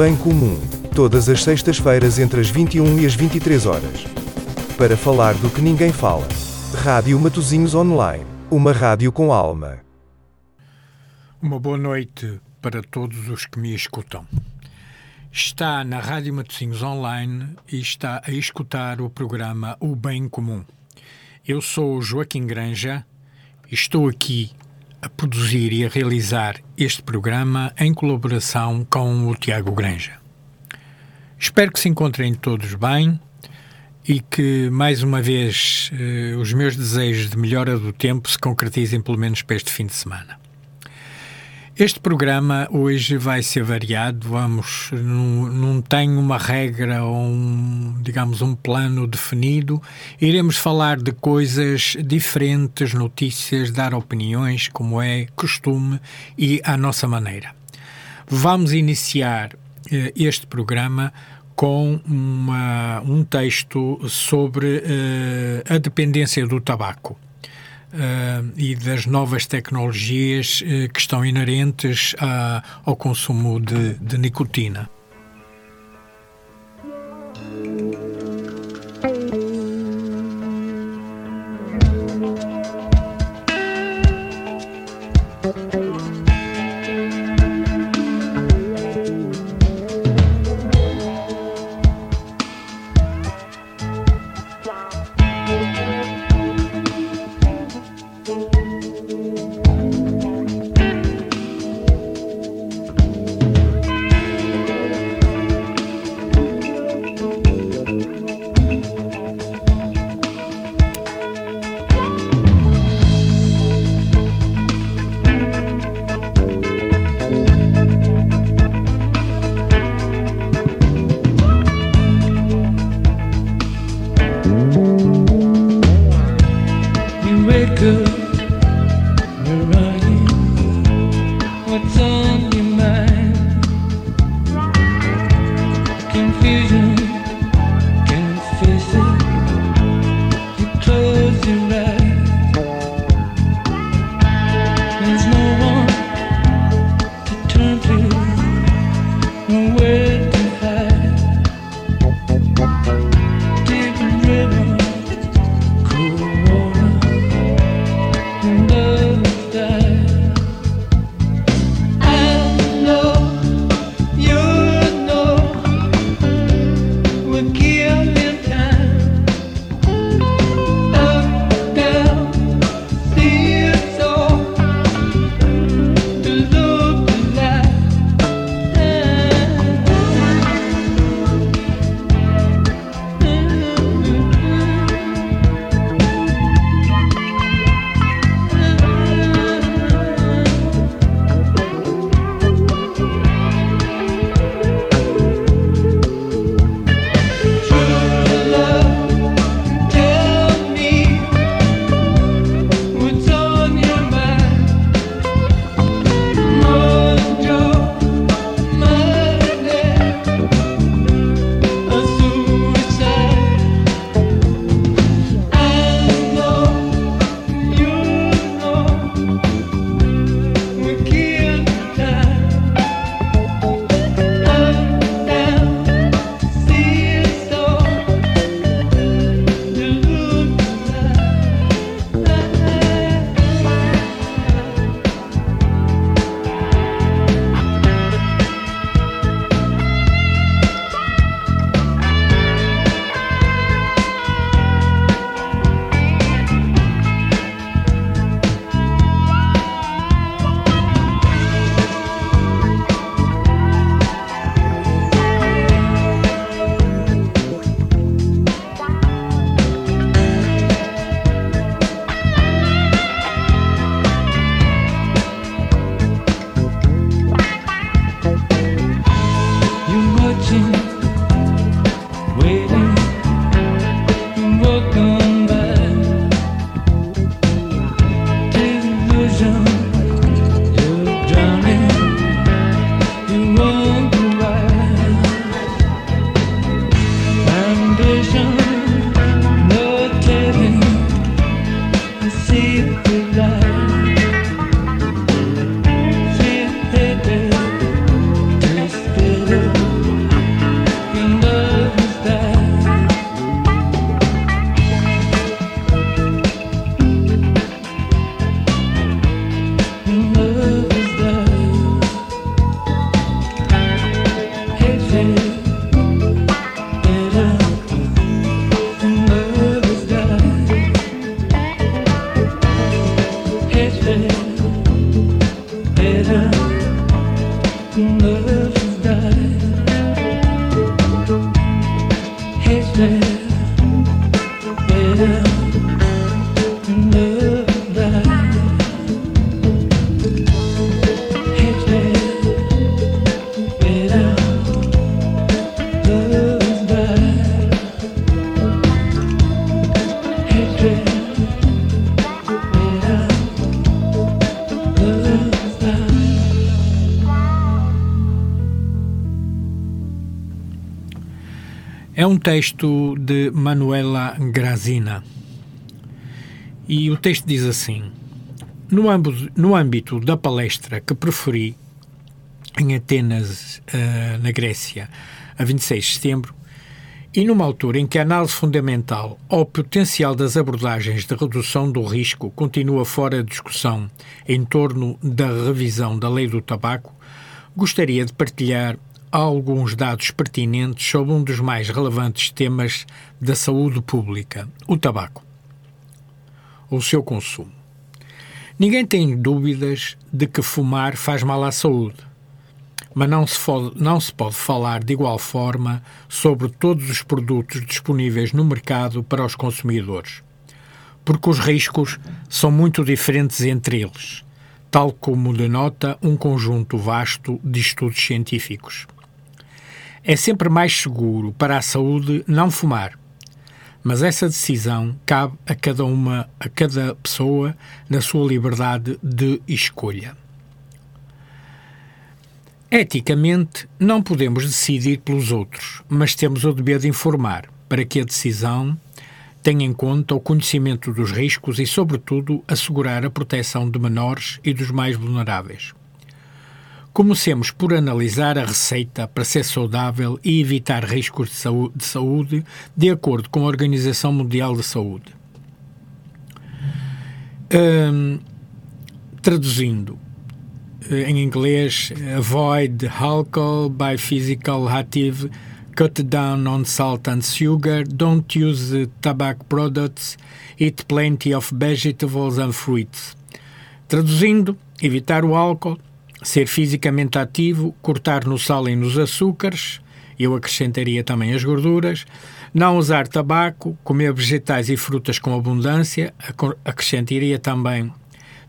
Bem Comum, todas as sextas-feiras entre as 21 e as 23 horas. Para falar do que ninguém fala. Rádio Matozinhos Online, uma rádio com alma. Uma boa noite para todos os que me escutam. Está na Rádio Matozinhos Online e está a escutar o programa O Bem Comum. Eu sou Joaquim Granja e estou aqui a produzir e a realizar este programa em colaboração com o Tiago Granja. Espero que se encontrem todos bem e que, mais uma vez, eh, os meus desejos de melhora do tempo se concretizem pelo menos para este fim de semana. Este programa hoje vai ser variado, vamos, não, não tem uma regra ou um, digamos, um plano definido. Iremos falar de coisas diferentes, notícias, dar opiniões, como é costume e à nossa maneira. Vamos iniciar eh, este programa com uma, um texto sobre eh, a dependência do tabaco uh, e das novas tecnologias uh, que estão inerentes a, ao consumo de, de nicotina. time texto de Manuela Grazina. E o texto diz assim: No âmbito, no âmbito da palestra que preferi em Atenas, uh, na Grécia, a 26 de setembro, e numa altura em que a análise fundamental ao potencial das abordagens de redução do risco continua fora de discussão em torno da revisão da lei do tabaco, gostaria de partilhar alguns dados pertinentes sobre um dos mais relevantes temas da saúde pública, o tabaco. O seu consumo. Ninguém tem dúvidas de que fumar faz mal à saúde, mas não se, não se pode falar de igual forma sobre todos os produtos disponíveis no mercado para os consumidores, porque os riscos são muito diferentes entre eles, tal como denota um conjunto vasto de estudos científicos. É sempre mais seguro para a saúde não fumar, mas essa decisão cabe a cada uma, a cada pessoa na sua liberdade de escolha. Eticamente, não podemos decidir pelos outros, mas temos o dever de informar para que a decisão tenha em conta o conhecimento dos riscos e, sobretudo, assegurar a proteção de menores e dos mais vulneráveis. Comecemos por analisar a receita para ser saudável e evitar riscos de saúde, de acordo com a Organização Mundial de Saúde. Um, traduzindo eh, em inglês, avoid alcohol by physical active, cut down on salt and sugar, don't use tobacco products, eat plenty of vegetables and fruits. Traduzindo, evitar o álcool, ser fisicamente ativo, cortar no sal e nos açúcares, eu acrescentaria também as gorduras, não usar tabaco, comer vegetais e frutas com abundância, acrescentaria também,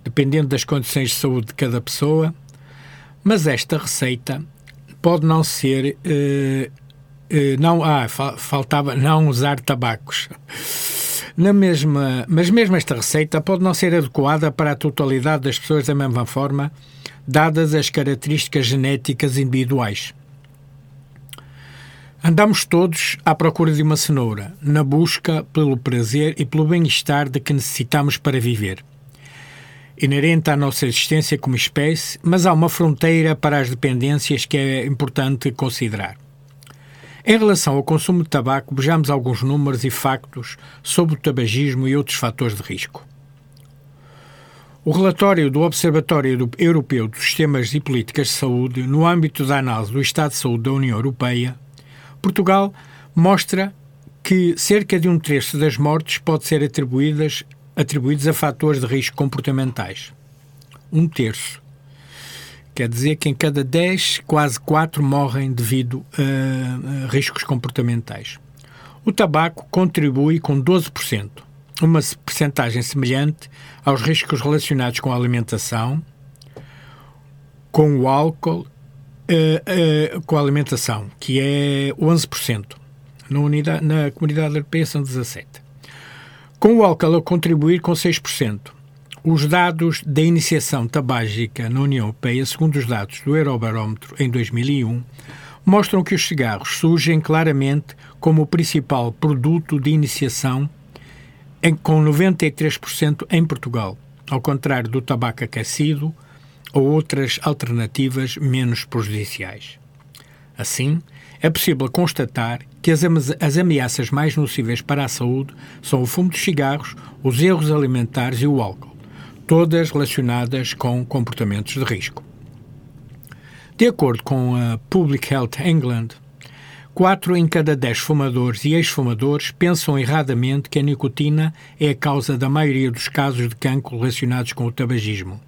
dependendo das condições de saúde de cada pessoa, mas esta receita pode não ser. Uh, uh, não, ah, faltava não usar tabacos. Na mesma, mas mesmo esta receita pode não ser adequada para a totalidade das pessoas da mesma forma dadas as características genéticas individuais. Andamos todos à procura de uma cenoura, na busca pelo prazer e pelo bem-estar de que necessitamos para viver. Inerente à nossa existência como espécie, mas há uma fronteira para as dependências que é importante considerar. Em relação ao consumo de tabaco, vejamos alguns números e factos sobre o tabagismo e outros fatores de risco. O relatório do Observatório Europeu dos Sistemas e Políticas de Saúde, no âmbito da análise do Estado de Saúde da União Europeia, Portugal mostra que cerca de um terço das mortes pode ser atribuídas a fatores de risco comportamentais. Um terço. Quer dizer que em cada 10, quase 4 morrem devido a riscos comportamentais. O tabaco contribui com 12% uma percentagem semelhante aos riscos relacionados com a alimentação, com o álcool, uh, uh, com a alimentação, que é 11%. Na, unidade, na comunidade europeia são 17%. Com o álcool a contribuir com 6%. Os dados da iniciação tabágica na União Europeia, segundo os dados do Eurobarómetro em 2001, mostram que os cigarros surgem claramente como o principal produto de iniciação em, com 93% em Portugal, ao contrário do tabaco aquecido ou outras alternativas menos prejudiciais. Assim, é possível constatar que as, as ameaças mais nocivas para a saúde são o fumo de cigarros, os erros alimentares e o álcool, todas relacionadas com comportamentos de risco. De acordo com a Public Health England, Quatro em cada dez fumadores e ex-fumadores pensam erradamente que a nicotina é a causa da maioria dos casos de cancro relacionados com o tabagismo.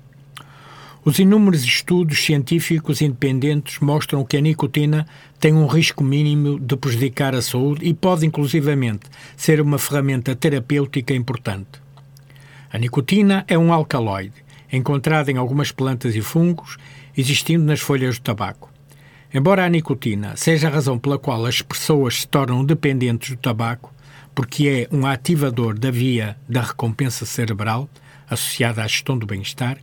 Os inúmeros estudos científicos independentes mostram que a nicotina tem um risco mínimo de prejudicar a saúde e pode, inclusivamente, ser uma ferramenta terapêutica importante. A nicotina é um alcaloide, encontrado em algumas plantas e fungos, existindo nas folhas do tabaco. Embora a nicotina seja a razão pela qual as pessoas se tornam dependentes do tabaco, porque é um ativador da via da recompensa cerebral, associada à gestão do bem-estar,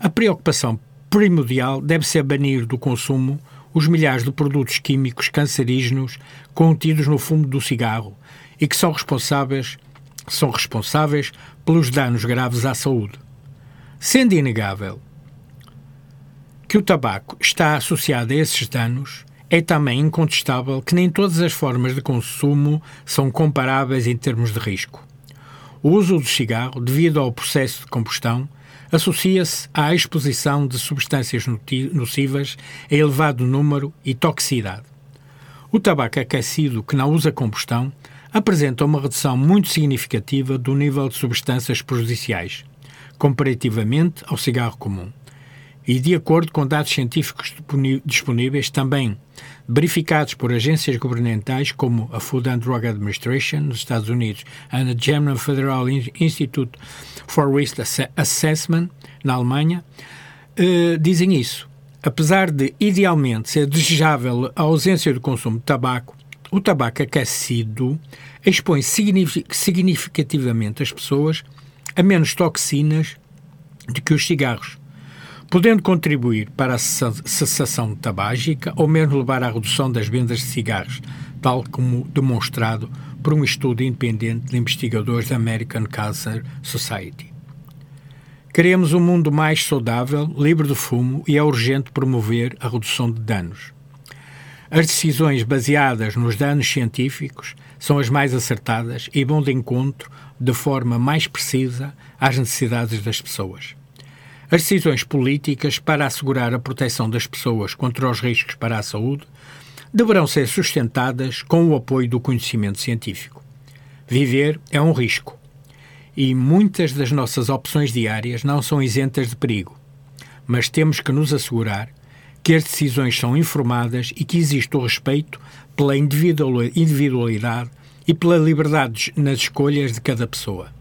a preocupação primordial deve ser banir do consumo os milhares de produtos químicos cancerígenos contidos no fumo do cigarro e que são responsáveis, são responsáveis pelos danos graves à saúde. Sendo inegável que o tabaco está associado a esses danos, é também incontestável que nem todas as formas de consumo são comparáveis em termos de risco. O uso do cigarro, devido ao processo de combustão, associa-se à exposição de substâncias nocivas a elevado número e toxicidade. O tabaco aquecido que não usa combustão apresenta uma redução muito significativa do nível de substâncias prejudiciais, comparativamente ao cigarro comum e, de acordo com dados científicos disponíveis, também verificados por agências governamentais como a Food and Drug Administration nos Estados Unidos e a German Federal Institute for Risk Assessment na Alemanha, eh, dizem isso. Apesar de idealmente ser desejável a ausência do consumo de tabaco, o tabaco aquecido expõe significativamente as pessoas a menos toxinas do que os cigarros, podendo contribuir para a cessação tabágica ou mesmo levar à redução das vendas de cigarros, tal como demonstrado por um estudo independente de investigadores da American Cancer Society. Queremos um mundo mais saudável, livre de fumo e é urgente promover a redução de danos. As decisões baseadas nos danos científicos são as mais acertadas e vão de encontro, de forma mais precisa, às necessidades das pessoas. As decisões políticas para assegurar a proteção das pessoas contra os riscos para a saúde deverão ser sustentadas com o apoio do conhecimento científico. Viver é um risco e muitas das nossas opções diárias não são isentas de perigo, mas temos que nos assegurar que as decisões são informadas e que existe o respeito pela individualidade e pela liberdade nas escolhas de cada pessoa.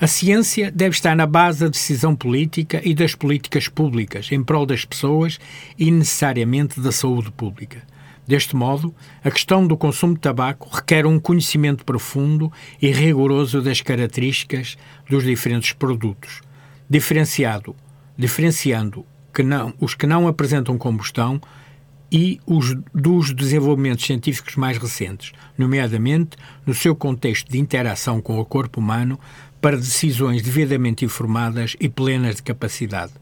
A ciência deve estar na base da decisão política e das políticas públicas em prol das pessoas e necessariamente da saúde pública. Deste modo, a questão do consumo de tabaco requer um conhecimento profundo e rigoroso das características dos diferentes produtos, diferenciado, diferenciando que não, os que não apresentam combustão e os dos desenvolvimentos científicos mais recentes, nomeadamente no seu contexto de interação com o corpo humano, para decisões devidamente informadas e plenas de capacidade.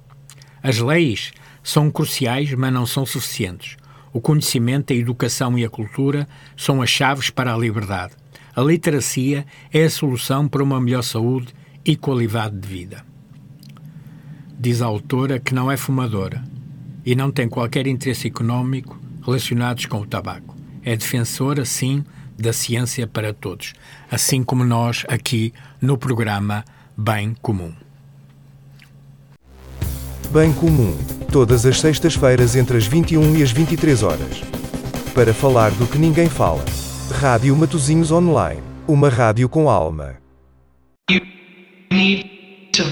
As leis são cruciais, mas não são suficientes. O conhecimento, a educação e a cultura são as chaves para a liberdade. A literacia é a solução para uma melhor saúde e qualidade de vida. Diz a autora que não é fumadora e não tem qualquer interesse económico relacionados com o tabaco. É defensora, sim, da ciência para todos, assim como nós aqui no programa Bem Comum. Bem Comum, todas as sextas-feiras entre as 21 e as 23 horas. Para falar do que ninguém fala. Rádio Matozinhos Online, uma rádio com alma. You need to.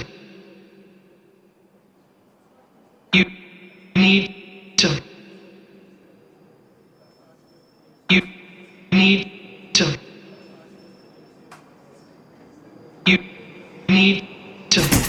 You need to. You need need to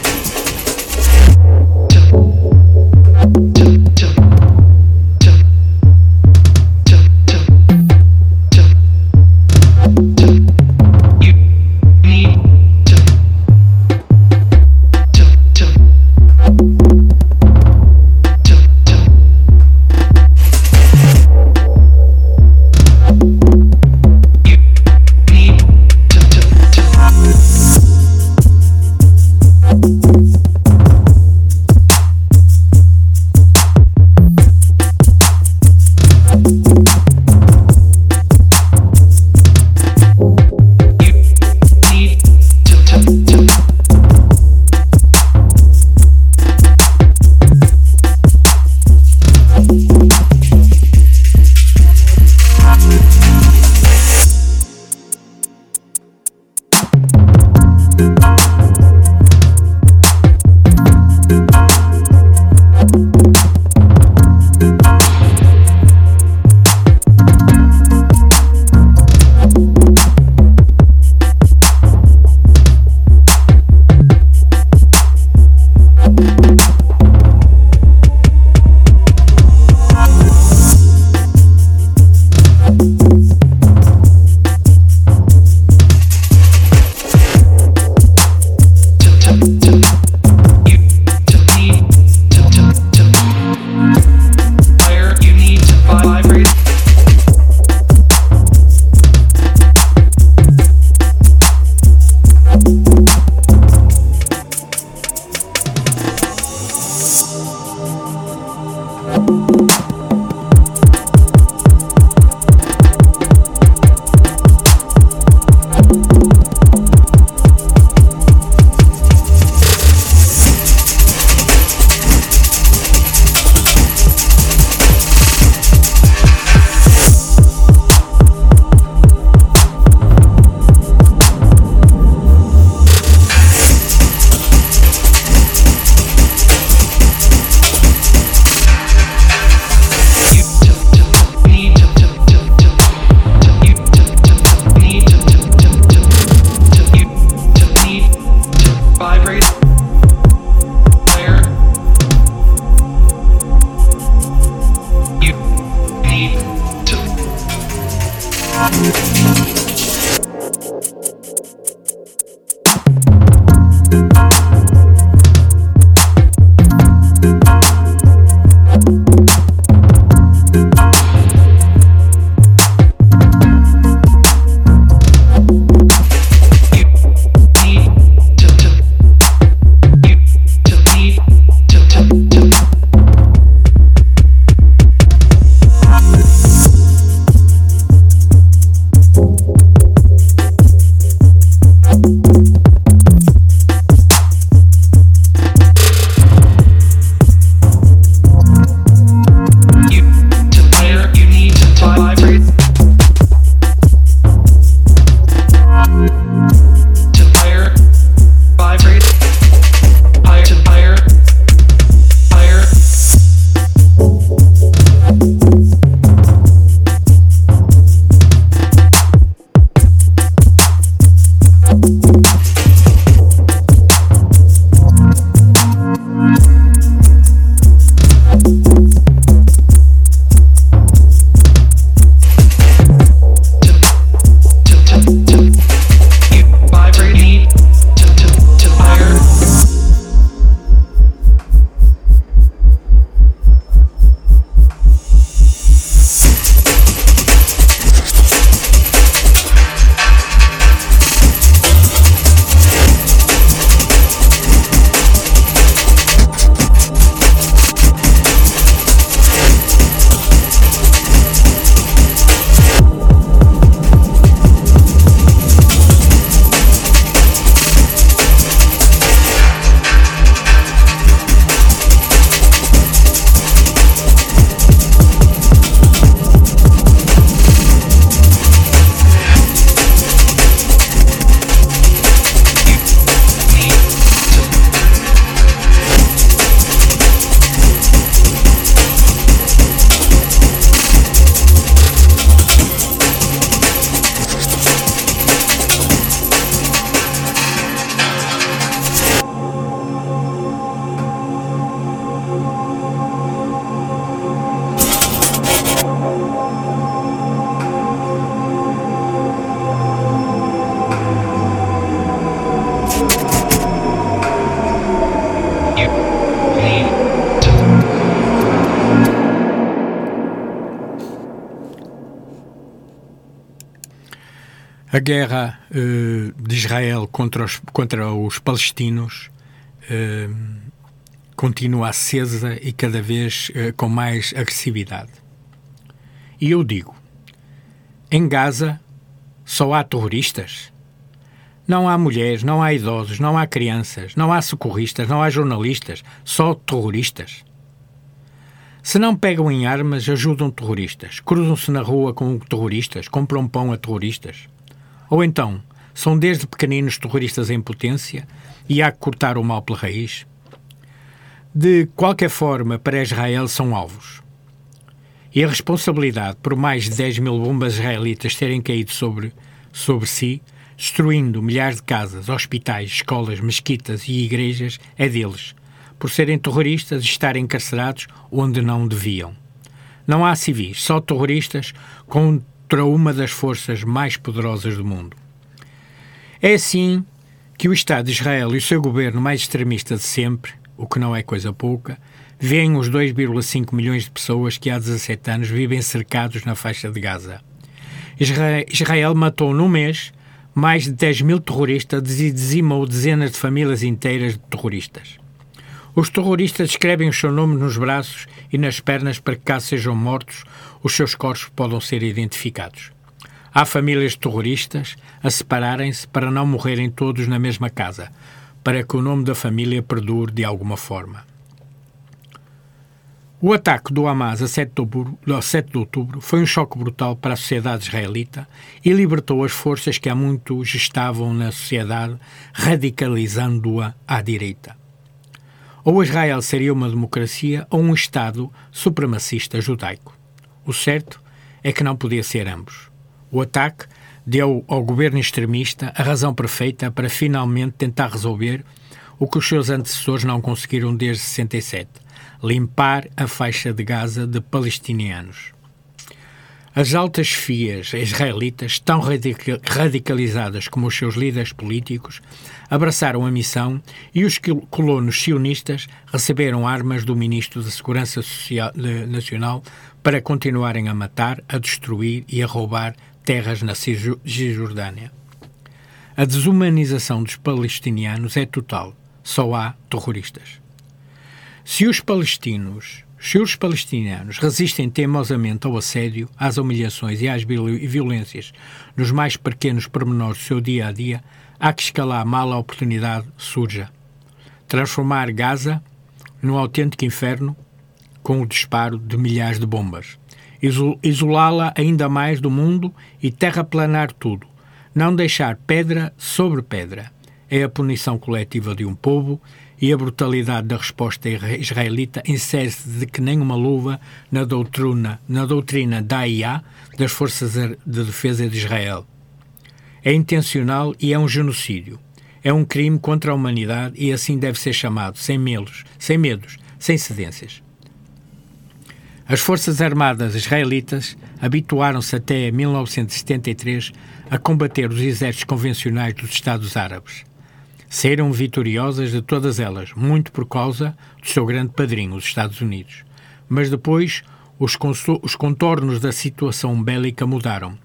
contra os, contra os palestinos uh, continua acesa e cada vez uh, com mais agressividade. E eu digo: em Gaza só há terroristas? Não há mulheres, não há idosos, não há crianças, não há socorristas, não há jornalistas, só terroristas. Se não pegam em armas, ajudam terroristas, cruzam-se na rua com terroristas, compram pão a terroristas. Ou então, são desde pequeninos terroristas em potência e há que cortar o mal pela raiz? De qualquer forma, para Israel são alvos. E a responsabilidade por mais de 10 mil bombas israelitas terem caído sobre, sobre si, destruindo milhares de casas, hospitais, escolas, mesquitas e igrejas, é deles, por serem terroristas e estarem encarcerados onde não deviam. Não há civis, só terroristas contra uma das forças mais poderosas do mundo. É assim que o Estado de Israel e o seu governo mais extremista de sempre, o que não é coisa pouca, veem os 2,5 milhões de pessoas que há 17 anos vivem cercados na faixa de Gaza. Israel matou num mês mais de 10 mil terroristas e dizimou dezenas de famílias inteiras de terroristas. Os terroristas escrevem o seu nome nos braços e nas pernas para que, caso sejam mortos, os seus corpos possam ser identificados. Há famílias terroristas a separarem-se para não morrerem todos na mesma casa, para que o nome da família perdure de alguma forma. O ataque do Hamas a 7 de, outubro, a 7 de outubro foi um choque brutal para a sociedade israelita e libertou as forças que há muito estavam na sociedade, radicalizando-a à direita. Ou Israel seria uma democracia ou um Estado supremacista judaico. O certo é que não podia ser ambos. O ataque deu ao governo extremista a razão perfeita para finalmente tentar resolver o que os seus antecessores não conseguiram desde 67: limpar a faixa de Gaza de palestinianos. As altas fias israelitas, tão radicalizadas como os seus líderes políticos, abraçaram a missão e os colonos sionistas receberam armas do ministro da Segurança Social, Nacional para continuarem a matar, a destruir e a roubar terras na Cisjordânia. A desumanização dos palestinianos é total. Só há terroristas. Se os palestinos se os palestinianos resistem teimosamente ao assédio, às humilhações e às violências nos mais pequenos pormenores do seu dia a dia, há que escalar mal a oportunidade surja. Transformar Gaza num autêntico inferno com o disparo de milhares de bombas. Isolá-la ainda mais do mundo e terraplanar tudo. Não deixar pedra sobre pedra. É a punição coletiva de um povo e a brutalidade da resposta israelita insere-se de que nem uma luva na doutrina, na doutrina da IA das Forças de Defesa de Israel. É intencional e é um genocídio. É um crime contra a humanidade e assim deve ser chamado, sem medos, sem medos, sem cedências. As Forças Armadas israelitas habituaram-se até 1973 a combater os exércitos convencionais dos Estados Árabes saíram vitoriosas de todas elas, muito por causa do seu grande padrinho, os Estados Unidos. Mas depois os, os contornos da situação bélica mudaram.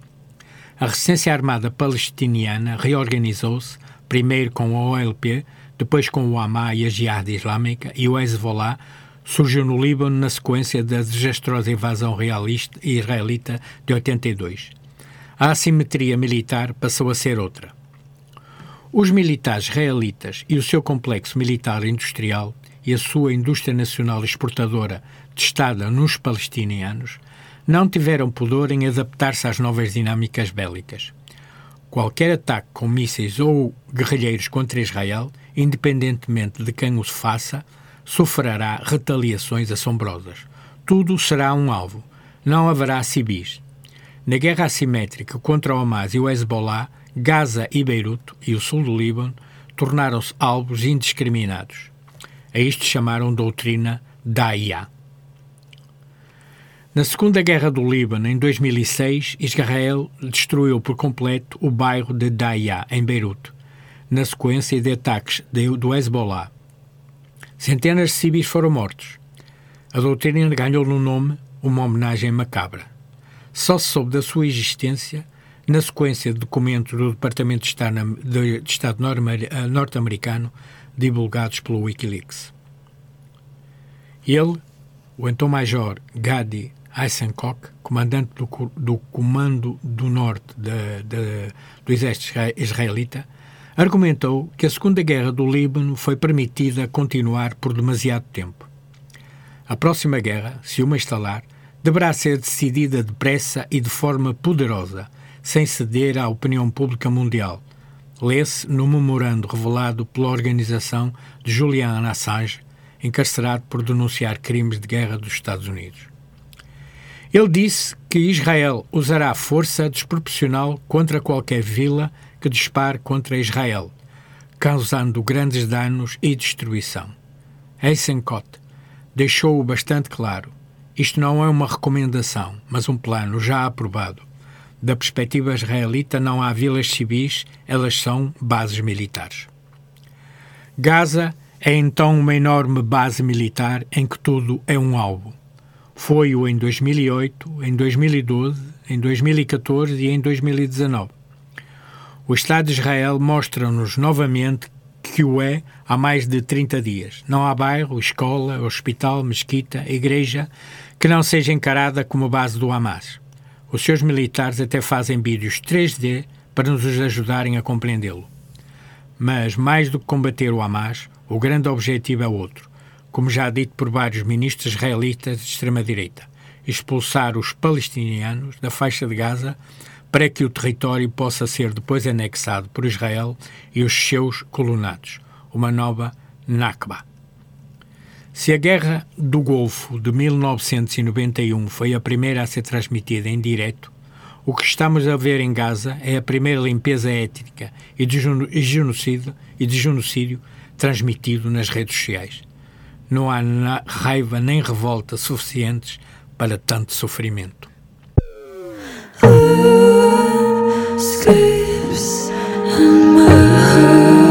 A resistência armada palestiniana reorganizou-se, primeiro com a OLP, depois com o Hamas e a Jihad Islâmica, e o Hezbollah surgiu no Líbano na sequência da desastrosa invasão realista israelita de 82. A assimetria militar passou a ser outra. Os militares israelitas e o seu complexo militar industrial e a sua indústria nacional exportadora testada nos palestinianos não tiveram pudor em adaptar-se às novas dinâmicas bélicas. Qualquer ataque com mísseis ou guerrilheiros contra Israel, independentemente de quem os faça, sofrerá retaliações assombrosas. Tudo será um alvo. Não haverá civis. Na guerra assimétrica contra o Hamas e o Hezbollah, Gaza e Beirute e o sul do Líbano tornaram-se alvos indiscriminados. A isto chamaram doutrina Daia. Na Segunda Guerra do Líbano, em 2006, Israel destruiu por completo o bairro de Daia, em Beirute, na sequência de ataques do Hezbollah. Centenas de civis foram mortos. A doutrina ganhou no nome uma homenagem macabra. Só se soube da sua existência na sequência de documentos do Departamento de Estado, de Estado eh, norte-americano divulgados pelo Wikileaks. Ele, o então Major Gadi Eisenkopf, comandante do, do Comando do Norte de, de, do Exército Israelita, argumentou que a Segunda Guerra do Líbano foi permitida continuar por demasiado tempo. A próxima guerra, se uma instalar, deverá ser decidida depressa e de forma poderosa, sem ceder à opinião pública mundial. Lê-se no memorando revelado pela organização de Julian Assange, encarcerado por denunciar crimes de guerra dos Estados Unidos. Ele disse que Israel usará força desproporcional contra qualquer vila que dispare contra Israel, causando grandes danos e destruição. Eisenkot deixou-o bastante claro. Isto não é uma recomendação, mas um plano já aprovado. Da perspectiva israelita, não há vilas civis, elas são bases militares. Gaza é então uma enorme base militar em que tudo é um alvo. Foi-o em 2008, em 2012, em 2014 e em 2019. O Estado de Israel mostra-nos novamente que o é há mais de 30 dias. Não há bairro, escola, hospital, mesquita, igreja que não seja encarada como base do Hamas. Os seus militares até fazem vídeos 3D para nos ajudarem a compreendê-lo. Mas, mais do que combater o Hamas, o grande objetivo é outro, como já dito por vários ministros israelitas de extrema-direita: expulsar os palestinianos da faixa de Gaza para que o território possa ser depois anexado por Israel e os seus colonados. Uma nova Nakba. Se a Guerra do Golfo de 1991 foi a primeira a ser transmitida em direto, o que estamos a ver em Gaza é a primeira limpeza étnica e de genocídio, e de genocídio transmitido nas redes sociais. Não há raiva nem revolta suficientes para tanto sofrimento. Scrapes on my heart.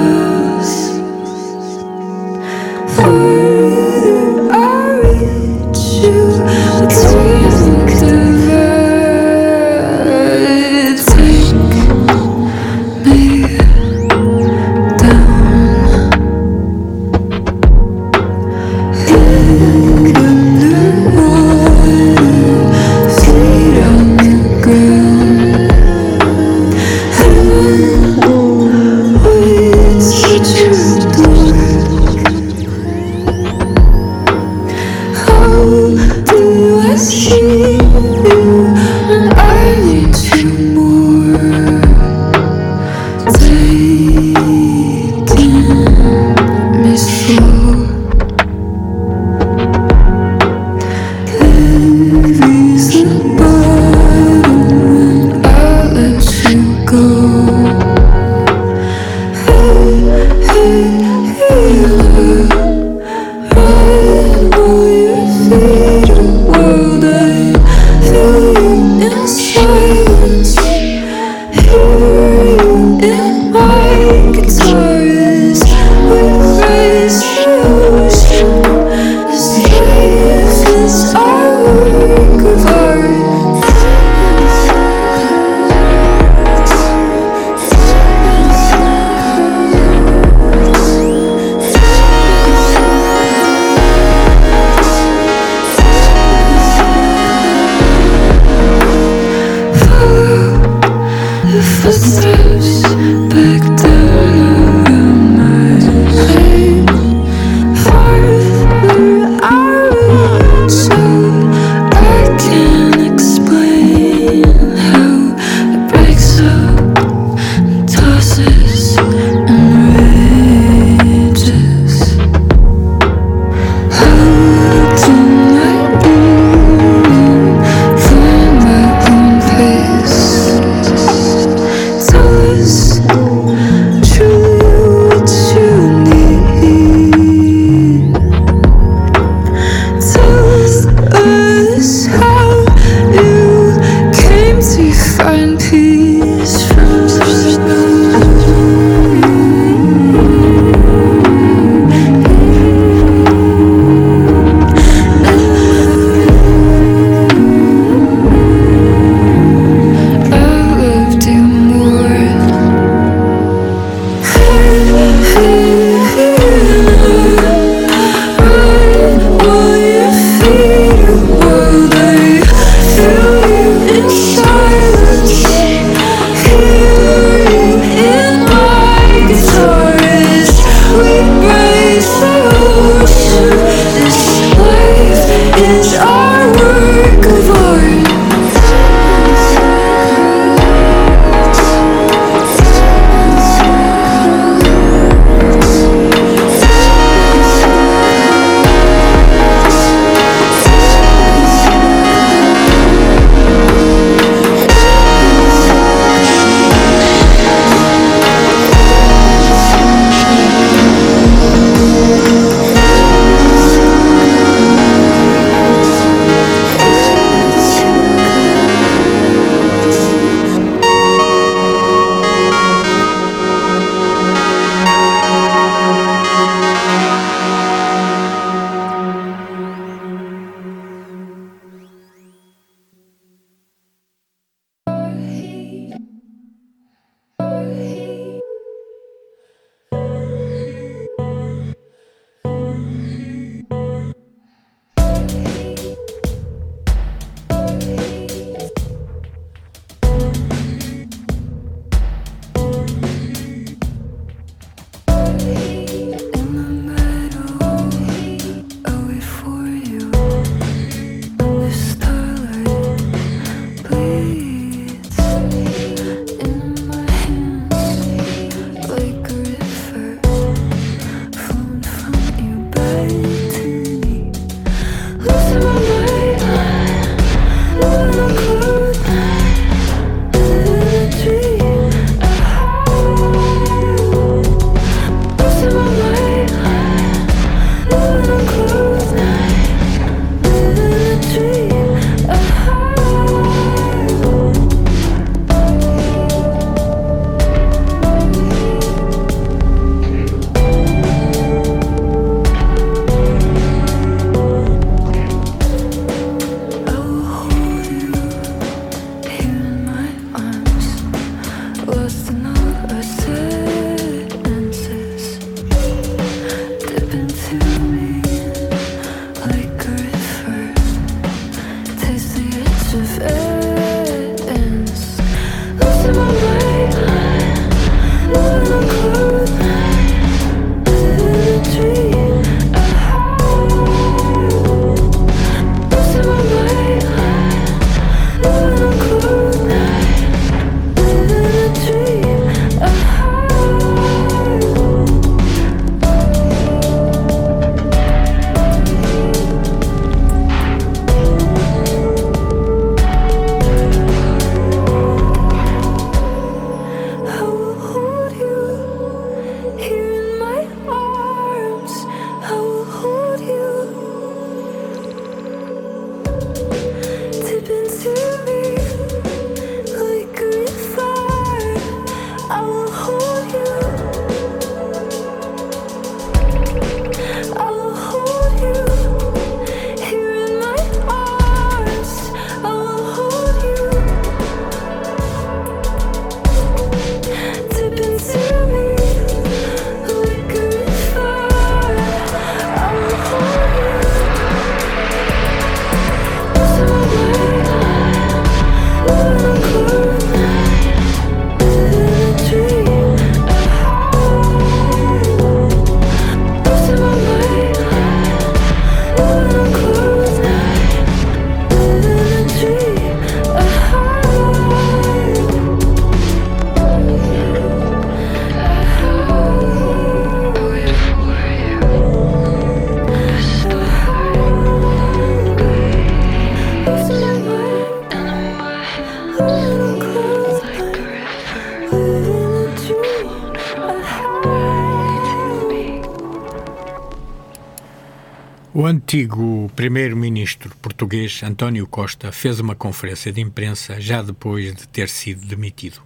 Antigo primeiro-ministro português António Costa fez uma conferência de imprensa já depois de ter sido demitido.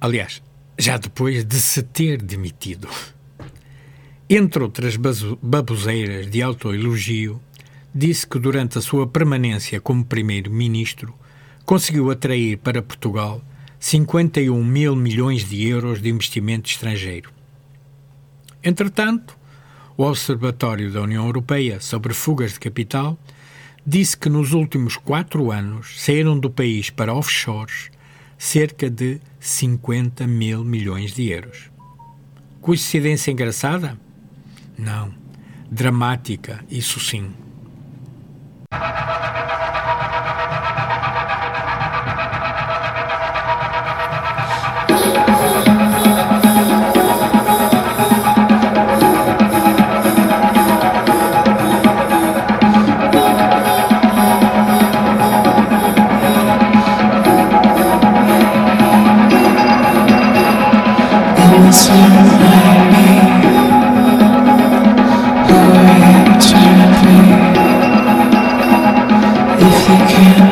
Aliás, já depois de se ter demitido. Entre outras baboseiras de autoelogio, disse que durante a sua permanência como primeiro-ministro conseguiu atrair para Portugal 51 mil milhões de euros de investimento estrangeiro. Entretanto, o Observatório da União Europeia sobre Fugas de Capital disse que nos últimos quatro anos saíram do país para offshores cerca de 50 mil milhões de euros. Coincidência engraçada? Não. Dramática, isso sim. If you can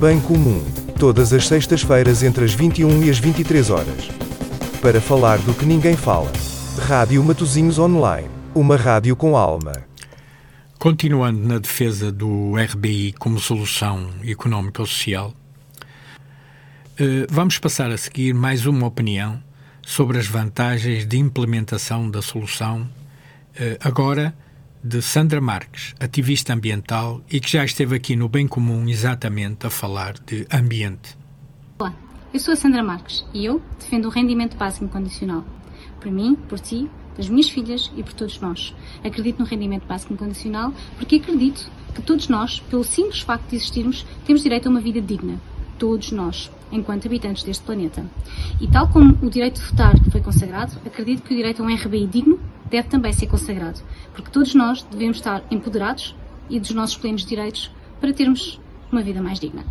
Bem comum. Todas as sextas-feiras entre as 21 e as 23 horas. Para falar do que ninguém fala. Rádio Matozinhos Online. Uma rádio com alma. Continuando na defesa do RBI como solução económico-social, eh, vamos passar a seguir mais uma opinião sobre as vantagens de implementação da solução, eh, agora de Sandra Marques, ativista ambiental e que já esteve aqui no Bem Comum exatamente a falar de ambiente. Olá, eu sou a Sandra Marques e eu defendo o rendimento básico incondicional. Por mim, por ti, pelas minhas filhas e por todos nós. Acredito no rendimento básico incondicional porque acredito que todos nós, pelo simples facto de existirmos, temos direito a uma vida digna. Todos nós, enquanto habitantes deste planeta. E tal como o direito de votar foi consagrado, acredito que o direito a um RBI digno deve também ser consagrado, porque todos nós devemos estar empoderados e dos nossos plenos direitos para termos uma vida mais digna.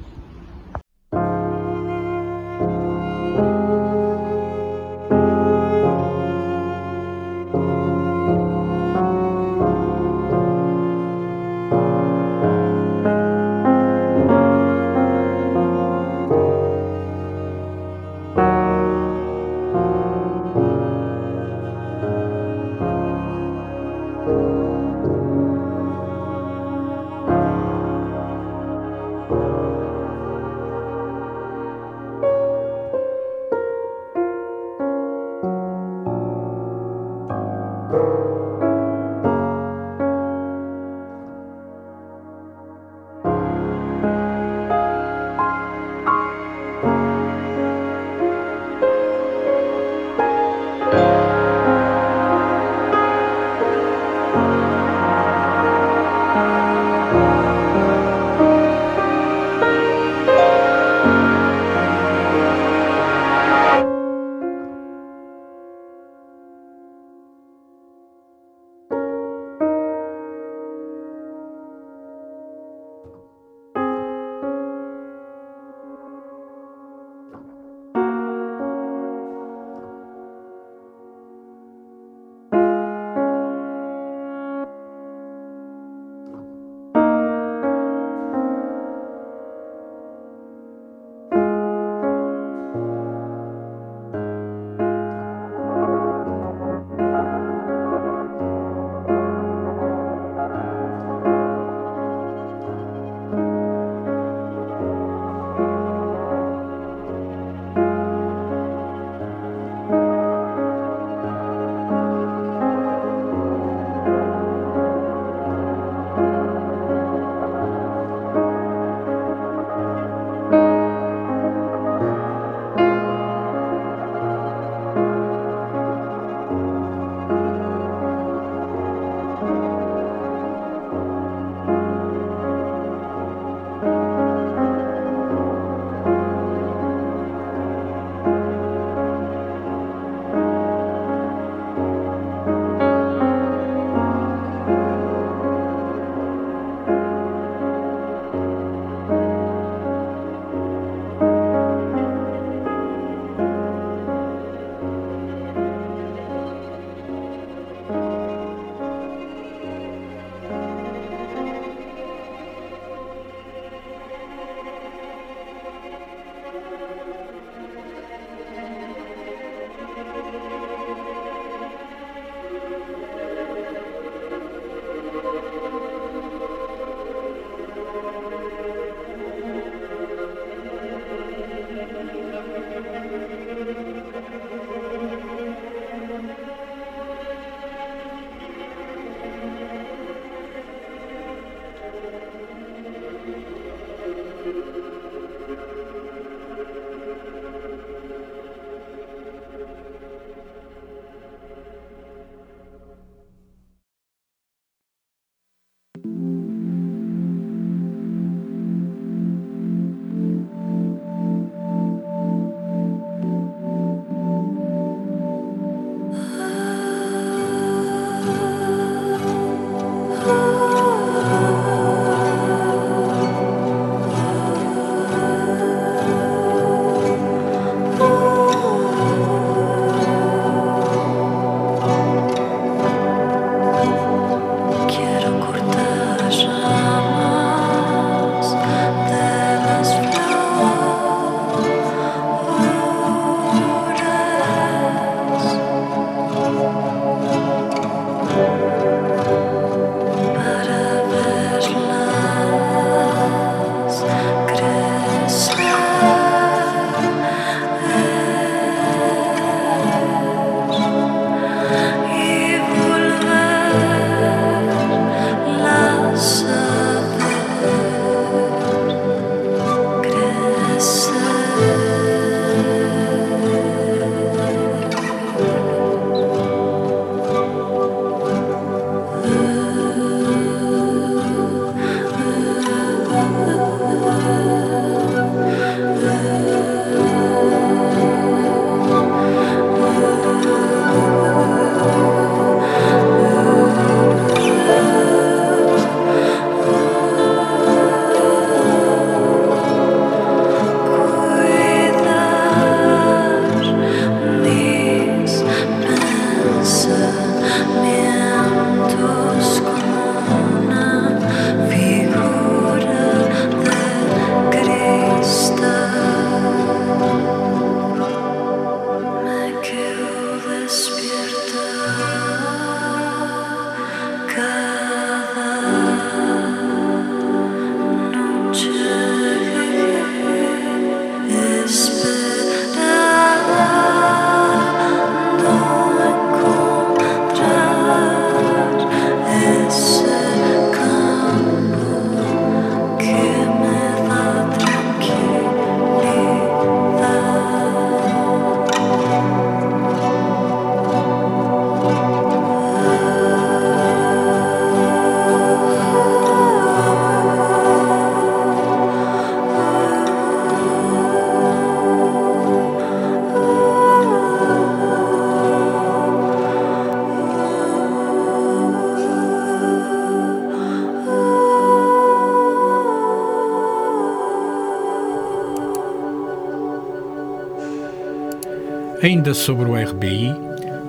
Ainda sobre o RBI,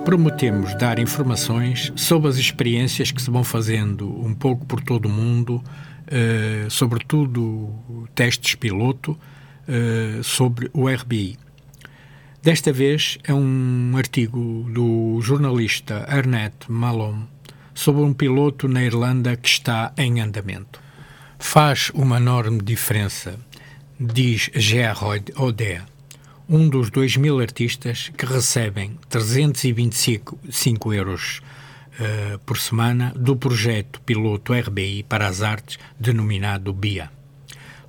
prometemos dar informações sobre as experiências que se vão fazendo um pouco por todo o mundo, eh, sobretudo testes piloto, eh, sobre o RBI. Desta vez é um artigo do jornalista Arnett Malone sobre um piloto na Irlanda que está em andamento. Faz uma enorme diferença, diz Gerard Odea, um dos 2 mil artistas que recebem 325 cinco euros eh, por semana do projeto piloto RBI para as artes denominado BIA,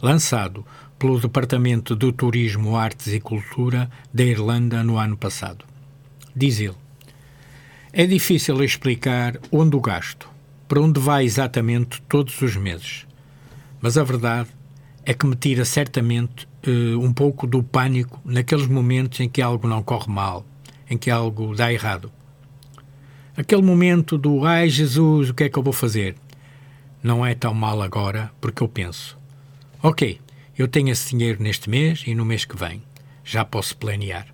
lançado pelo Departamento do Turismo, Artes e Cultura da Irlanda no ano passado. Diz ele: É difícil explicar onde o gasto, para onde vai exatamente todos os meses, mas a verdade é que me tira certamente eh, um pouco do pânico naqueles momentos em que algo não corre mal, em que algo dá errado. Aquele momento do ai Jesus, o que é que eu vou fazer? Não é tão mal agora, porque eu penso: ok, eu tenho esse dinheiro neste mês e no mês que vem, já posso planear.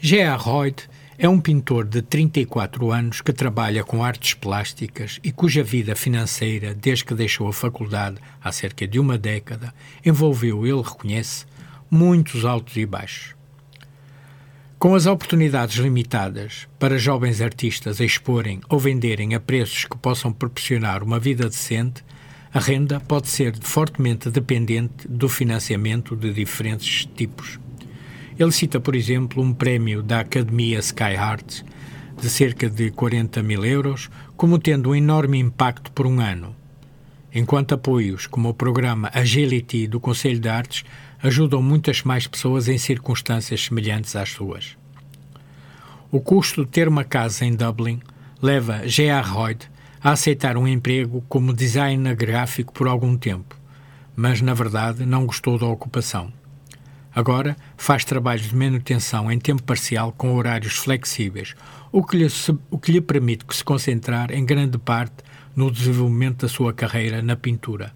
G.A. Reut é um pintor de 34 anos que trabalha com artes plásticas e cuja vida financeira, desde que deixou a faculdade há cerca de uma década, envolveu, ele reconhece, muitos altos e baixos. Com as oportunidades limitadas para jovens artistas exporem ou venderem a preços que possam proporcionar uma vida decente, a renda pode ser fortemente dependente do financiamento de diferentes tipos. Ele cita, por exemplo, um prémio da Academia Sky Arts de cerca de 40 mil euros como tendo um enorme impacto por um ano, enquanto apoios como o programa Agility do Conselho de Artes ajudam muitas mais pessoas em circunstâncias semelhantes às suas. O custo de ter uma casa em Dublin leva G.A. Reut a aceitar um emprego como designer gráfico por algum tempo, mas na verdade não gostou da ocupação. Agora faz trabalhos de manutenção em tempo parcial com horários flexíveis, o que lhe, o que lhe permite se concentrar em grande parte no desenvolvimento da sua carreira na pintura.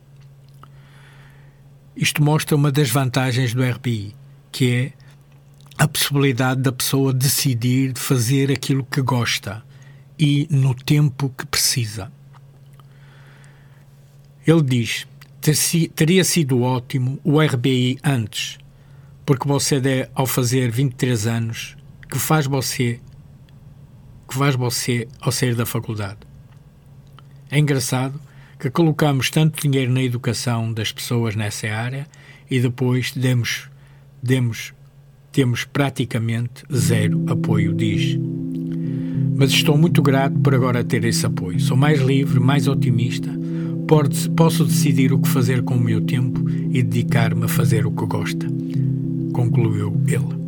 Isto mostra uma das vantagens do RBI, que é a possibilidade da pessoa decidir de fazer aquilo que gosta e no tempo que precisa. Ele diz: "Ter si- teria sido ótimo o RBI antes, porque você é, ao fazer 23 anos, que faz você que faz você ao sair da faculdade. É engraçado que colocamos tanto dinheiro na educação das pessoas nessa área e depois demos, demos, temos praticamente zero apoio, diz. Mas estou muito grato por agora ter esse apoio. Sou mais livre, mais otimista, posso decidir o que fazer com o meu tempo e dedicar-me a fazer o que gosta, concluiu ele.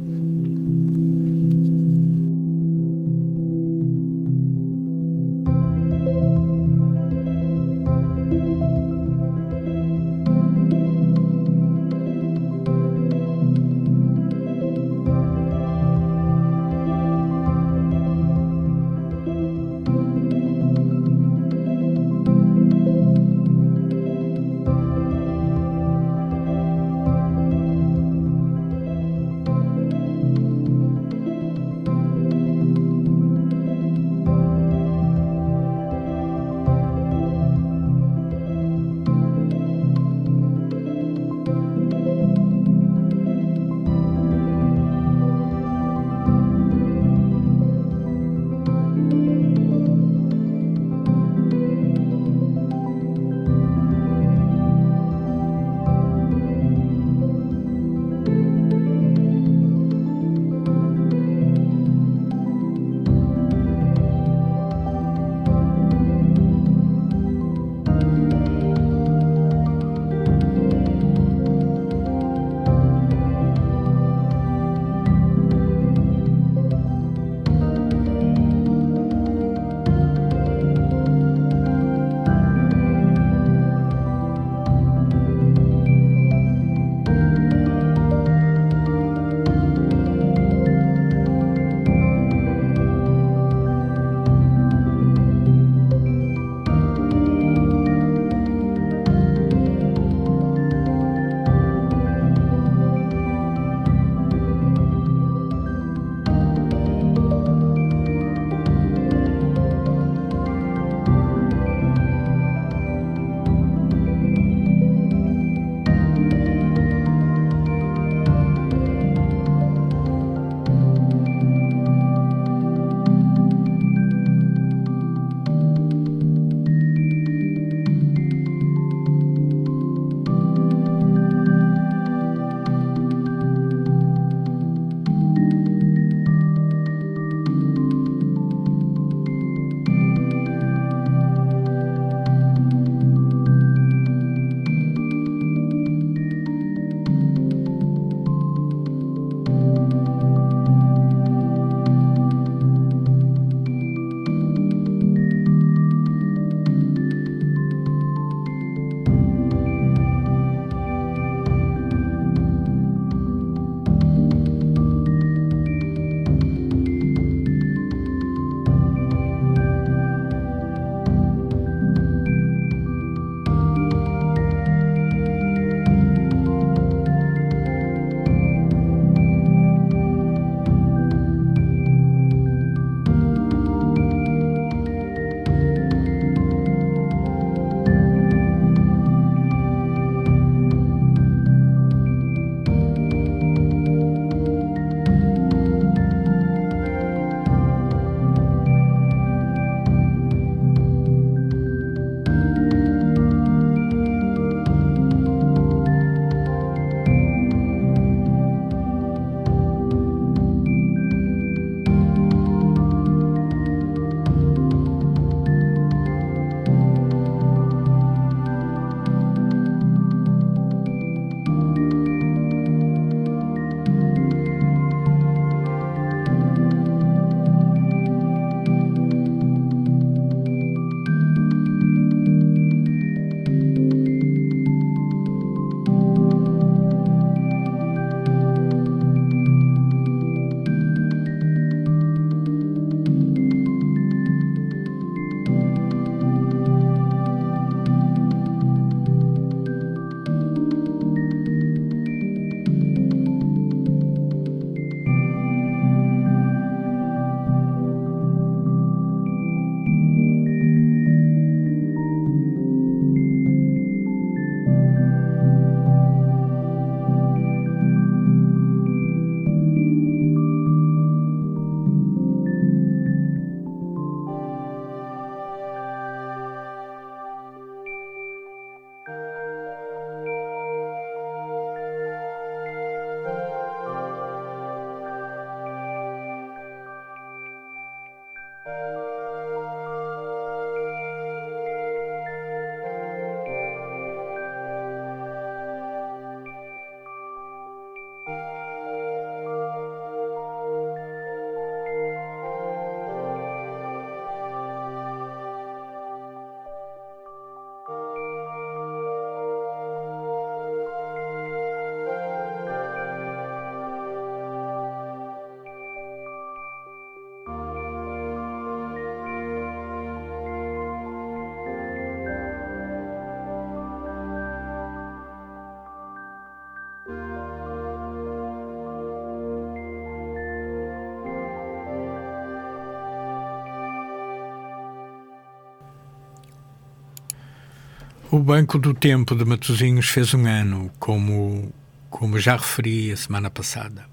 O Banco do Tempo de Matosinhos fez um ano, como, como já referi a semana passada.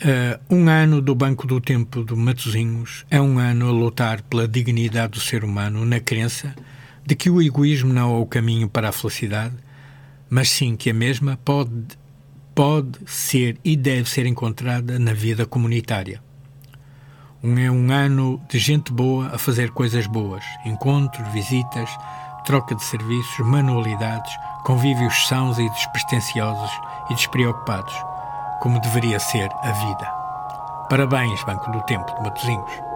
Uh, um ano do Banco do Tempo de Matosinhos é um ano a lutar pela dignidade do ser humano na crença de que o egoísmo não é o caminho para a felicidade, mas sim que a mesma pode, pode ser e deve ser encontrada na vida comunitária. Um, é um ano de gente boa a fazer coisas boas, encontros, visitas, troca de serviços, manualidades, convívios sãos e despretensiosos e despreocupados, como deveria ser a vida. Parabéns, Banco do Tempo de Matosinhos.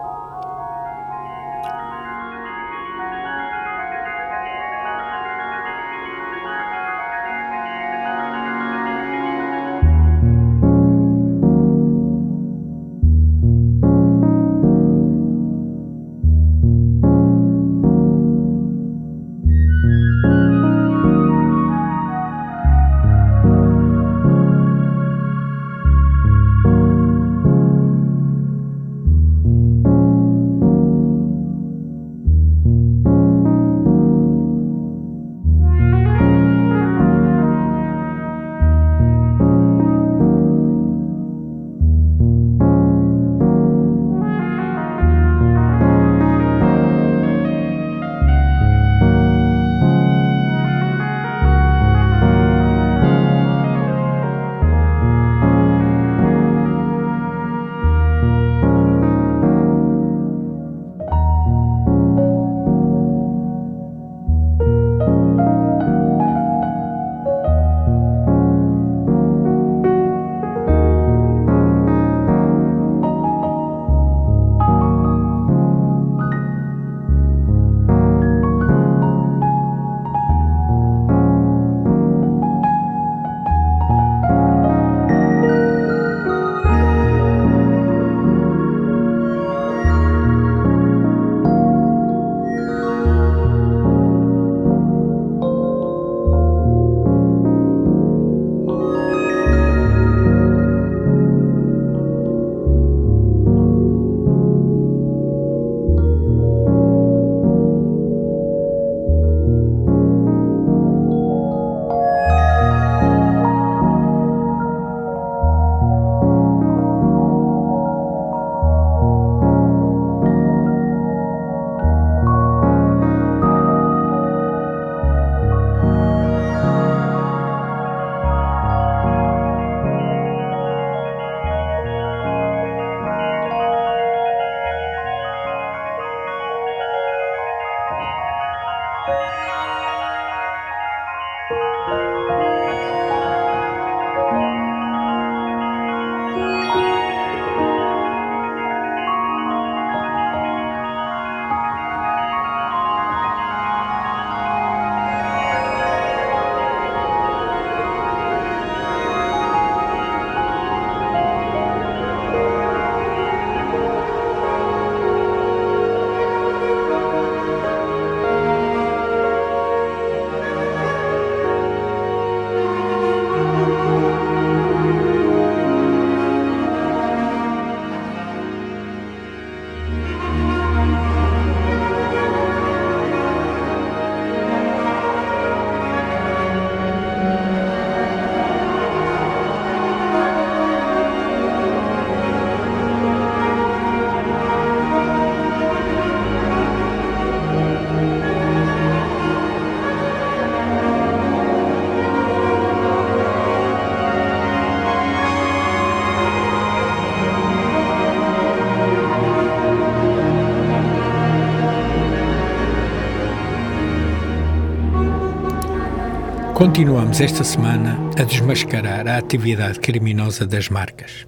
Continuamos esta semana a desmascarar a atividade criminosa das marcas.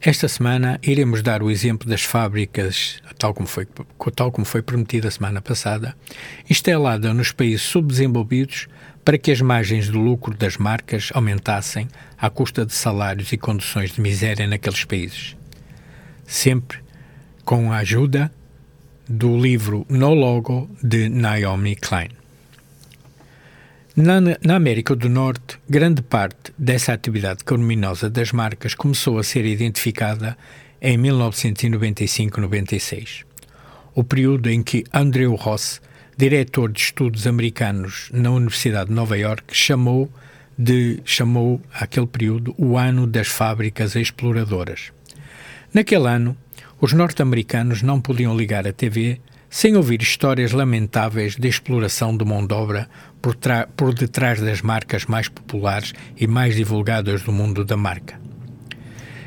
Esta semana iremos dar o exemplo das fábricas, tal como foi, tal como foi prometido a semana passada, instalada nos países subdesenvolvidos para que as margens de lucro das marcas aumentassem à custa de salários e condições de miséria naqueles países. Sempre com a ajuda do livro No Logo de Naomi Klein. Na, na, América do Norte, grande parte dessa atividade criminosa das marcas começou a ser identificada em 1995-96, o período em que Andrew Ross diretor de estudos americanos na Universidade de Nova York, chamou de chamou aquele período o ano das fábricas exploradoras. Naquele ano, os norte-americanos não podiam ligar a TV sem ouvir histórias lamentáveis de exploração de mão de obra por, por detrás das marcas mais populares e mais divulgadas do mundo da marca.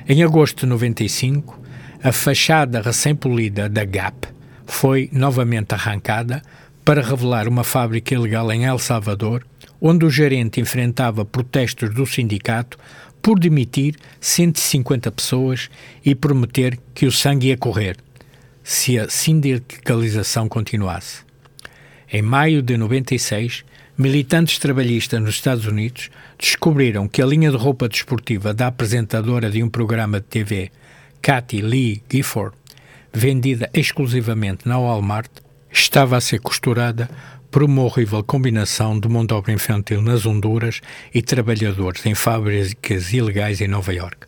Em agosto de 95, a fachada recém-polida da Gap foi novamente arrancada para revelar uma fábrica ilegal em El Salvador, onde o gerente enfrentava protestos do sindicato por demitir 150 pessoas e prometer que o sangue ia correr se a sindicalização continuasse. Em maio de 96, militantes trabalhistas nos Estados Unidos descobriram que a linha de roupa desportiva da apresentadora de um programa de TV, Kathy Lee Gifford, vendida exclusivamente na Walmart, estava a ser costurada por uma horrível combinação de mão de obra infantil nas Honduras e trabalhadores em fábricas ilegais em Nova York.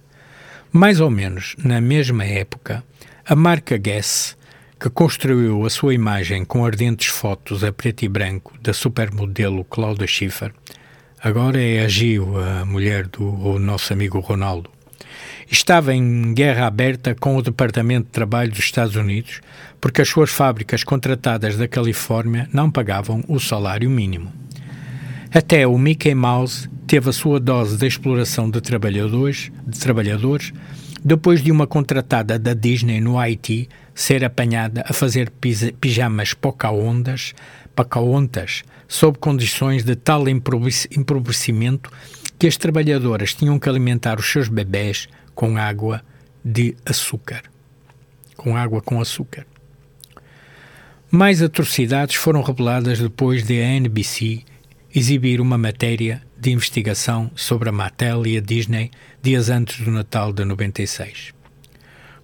Mais ou menos na mesma época, a marca Guess, que construiu a sua imagem com ardentes fotos a preto e branco da supermodelo Claudia Schiffer, agora é a Gil, a mulher do nosso amigo Ronaldo, estava em guerra aberta com o Departamento de Trabalho dos Estados Unidos porque as suas fábricas contratadas da Califórnia não pagavam o salário mínimo. Até o Mickey Mouse teve a sua dose de exploração de trabalhadores, de trabalhadores depois de uma contratada da Disney no Haiti ser apanhada a fazer pijamas Pocahontas, Pocahontas sob condições de tal empobrecimento que as trabalhadoras tinham que alimentar os seus bebés com água de açúcar. Com água com açúcar. Mais atrocidades foram reveladas depois de a NBC exibir uma matéria de investigação sobre a Mattel e a Disney dias antes do Natal de 96.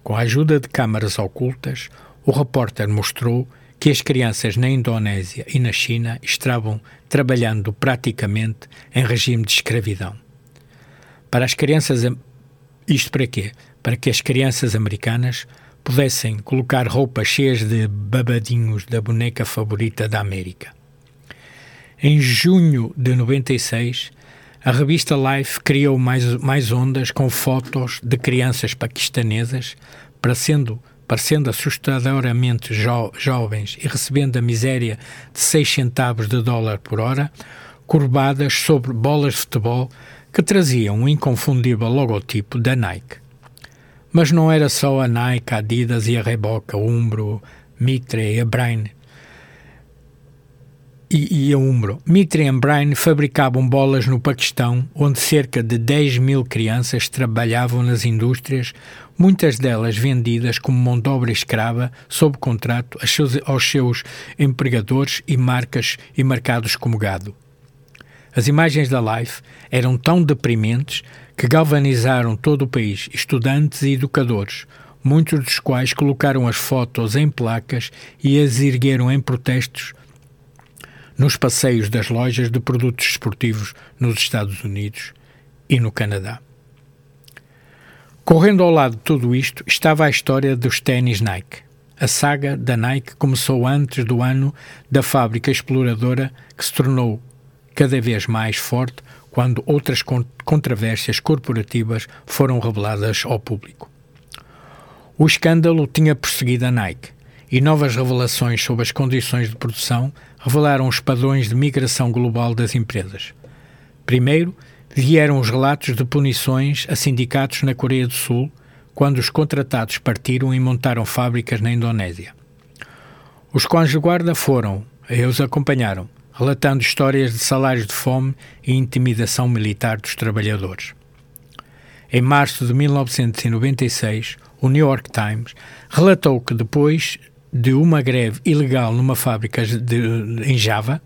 Com a ajuda de câmaras ocultas, o repórter mostrou que as crianças na Indonésia e na China estavam trabalhando praticamente em regime de escravidão. Para as crianças isto para quê? Para que as crianças americanas pudessem colocar roupas cheias de babadinhos da boneca favorita da América. Em junho de 96, a revista Life criou mais, mais ondas com fotos de crianças paquistanesas, parecendo, parecendo assustadoramente jo, jovens e recebendo a miséria de 6 centavos de dólar por hora, curvadas sobre bolas de futebol que traziam um inconfundível logotipo da Nike. Mas não era só a Nike, a Adidas e a Reebok, a Umbro, Mitre e a Brain e, e, a Umbro. Mitre e Brain fabricavam bolas no Paquistão, onde cerca de 10 mil crianças trabalhavam nas indústrias, muitas delas vendidas como mão de obra escrava, sob contrato aos seus, aos seus empregadores e marcas e marcados como gado. As imagens da Life eram tão deprimentes que galvanizaram todo o país, estudantes e educadores, muitos dos quais colocaram as fotos em placas e as ergueram em protestos nos passeios das lojas de produtos esportivos nos Estados Unidos e no Canadá. Correndo ao lado de tudo isto estava a história dos ténis Nike. A saga da Nike começou antes do ano da fábrica exploradora que se tornou cada vez mais forte quando outras controvérsias corporativas foram reveladas ao público. O escândalo tinha perseguido a Nike e novas revelações sobre as condições de produção revelaram os padrões de migração global das empresas. Primeiro, vieram os relatos de punições a sindicatos na Coreia do Sul quando os contratados partiram e montaram fábricas na Indonésia. Os cães de guarda foram, e os acompanharam, relatando histórias de salários de fome e intimidação militar dos trabalhadores. Em março de 1996, o New York Times relatou que depois de uma greve ilegal numa fábrica de, em Java,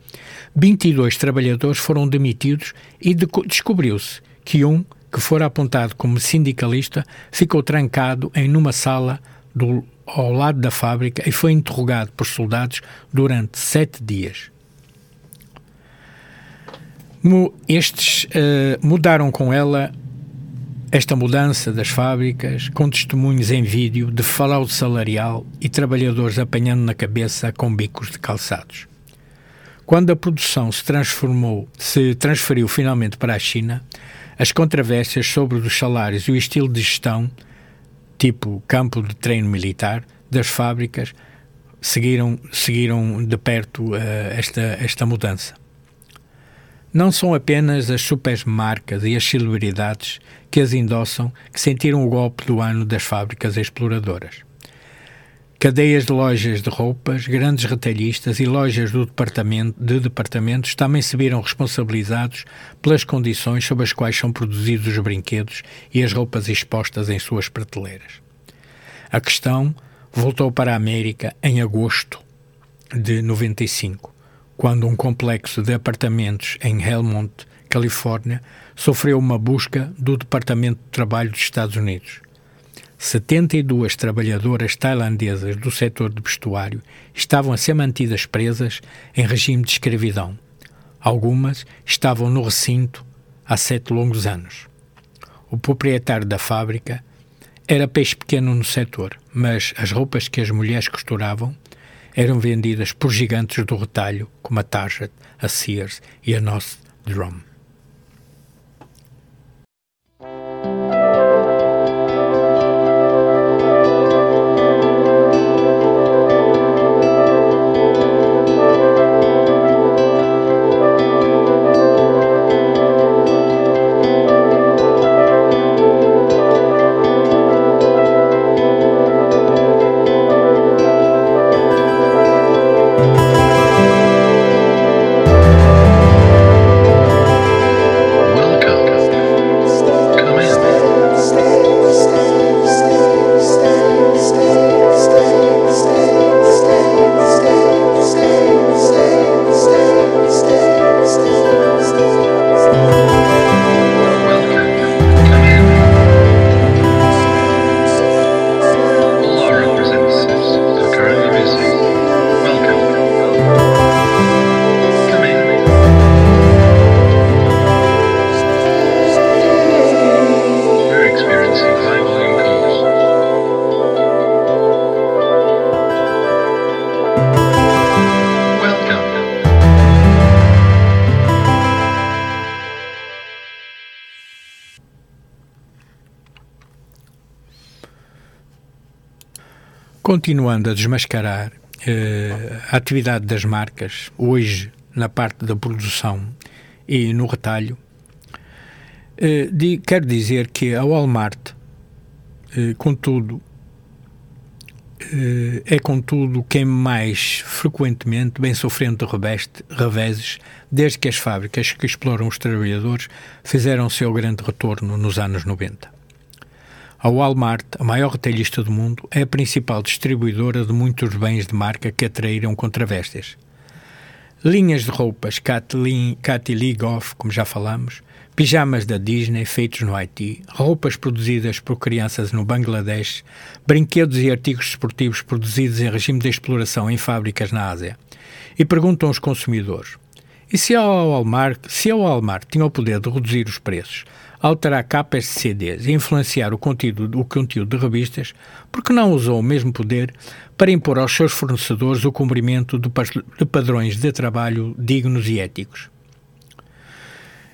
22 trabalhadores foram demitidos e de, descobriu-se que um, que fora apontado como sindicalista, ficou trancado em numa sala do, ao lado da fábrica e foi interrogado por soldados durante sete dias. Estes uh, mudaram com ela esta mudança das fábricas, com testemunhos em vídeo de fraude salarial e trabalhadores apanhando na cabeça com bicos de calçados. Quando a produção se transformou, se transferiu finalmente para a China, as controvérsias sobre os salários e o estilo de gestão, tipo campo de treino militar, das fábricas, seguiram, seguiram de perto uh, esta, esta mudança. Não são apenas as supermarcas e as celebridades que as endossam que sentiram o golpe do ano das fábricas exploradoras. Cadeias de lojas de roupas, grandes retalhistas e lojas departamento, de departamentos também se viram responsabilizados pelas condições sob as quais são produzidos os brinquedos e as roupas expostas em suas prateleiras. A questão voltou para a América em agosto de 95, quando um complexo de apartamentos em Helmont, Califórnia, sofreu uma busca do Departamento de Trabalho dos Estados Unidos. 72 trabalhadoras tailandesas do setor de vestuário estavam a ser mantidas presas em regime de escravidão. Algumas estavam no recinto há sete longos anos. O proprietário da fábrica era peixe pequeno no setor, mas as roupas que as mulheres costuravam eram vendidas por gigantes do retalho como a Target, a Sears e a North continuando a desmascarar uh, a atividade das marcas, hoje na parte da produção e no retalho, uh, de, quero dizer que a Walmart, uh, contudo, é contudo quem mais frequentemente vem sofrendo reveste, reveses desde que as fábricas que exploram os trabalhadores fizeram seu grande retorno nos anos 90. A Walmart, a maior retalhista do mundo, é a principal distribuidora de muitos bens de marca que atraíram contravestes. Linhas de roupas Katy Lee Goff, como já falamos, pijamas da Disney feitos no Haiti, roupas produzidas por crianças no Bangladesh, brinquedos e artigos esportivos produzidos em regime de exploração em fábricas na Ásia. E perguntam aos consumidores: e se a Walmart, se a Walmart tinha o poder de reduzir os preços, alterar capas de CDs e influenciar o conteúdo, o conteúdo de revistas, porque não usou o mesmo poder para impor aos seus fornecedores o cumprimento de padrões de trabalho dignos e éticos.